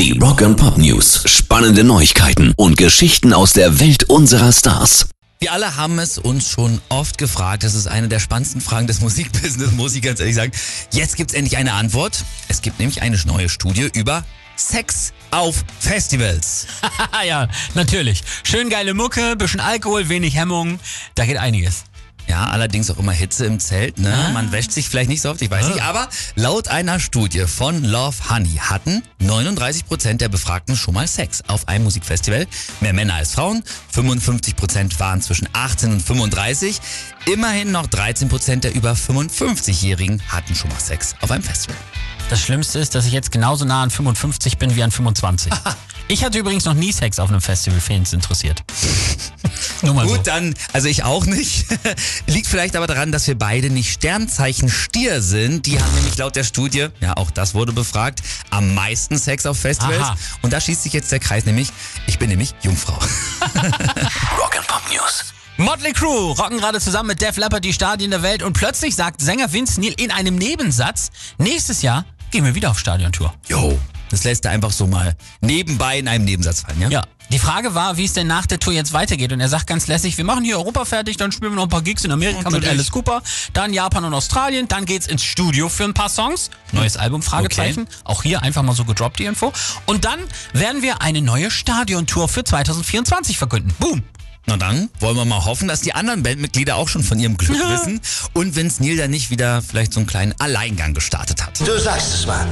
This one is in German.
Die Rock and Pop News. Spannende Neuigkeiten und Geschichten aus der Welt unserer Stars. Wir alle haben es uns schon oft gefragt. Das ist eine der spannendsten Fragen des Musikbusiness, muss ich ganz ehrlich sagen. Jetzt gibt es endlich eine Antwort. Es gibt nämlich eine neue Studie über Sex auf Festivals. ja, natürlich. Schön geile Mucke, bisschen Alkohol, wenig Hemmung. Da geht einiges. Ja, allerdings auch immer Hitze im Zelt. Ne? Ah. Man wäscht sich vielleicht nicht so oft, ich weiß nicht. Aber laut einer Studie von Love Honey hatten 39 Prozent der Befragten schon mal Sex auf einem Musikfestival. Mehr Männer als Frauen. 55 Prozent waren zwischen 18 und 35. Immerhin noch 13 Prozent der über 55-Jährigen hatten schon mal Sex auf einem Festival. Das Schlimmste ist, dass ich jetzt genauso nah an 55 bin wie an 25. ich hatte übrigens noch nie Sex auf einem Festival, wen es interessiert. Nur mal so. Gut, dann, also ich auch nicht. Liegt vielleicht aber daran, dass wir beide nicht Sternzeichen Stier sind. Die haben nämlich laut der Studie, ja auch das wurde befragt, am meisten Sex auf Festivals. Aha. Und da schließt sich jetzt der Kreis nämlich, ich bin nämlich Jungfrau. Rock and Pop News. Motley Crue rocken gerade zusammen mit Def Leppard die Stadien der Welt und plötzlich sagt Sänger Vince Neil in einem Nebensatz, nächstes Jahr gehen wir wieder auf Stadiontour. Jo. Das lässt er einfach so mal nebenbei in einem Nebensatz fallen, ja? Ja. Die Frage war, wie es denn nach der Tour jetzt weitergeht. Und er sagt ganz lässig, wir machen hier Europa fertig, dann spielen wir noch ein paar Gigs in Amerika mit Natürlich. Alice Cooper, dann Japan und Australien, dann geht's ins Studio für ein paar Songs. Neues Album, Fragezeichen. Auch hier einfach mal so gedroppt die Info. Und dann werden wir eine neue Stadiontour für 2024 verkünden. Boom. Na dann wollen wir mal hoffen, dass die anderen Bandmitglieder auch schon von ihrem Glück wissen und Vince Neil dann nicht wieder vielleicht so einen kleinen Alleingang gestartet hat. Du sagst es mal.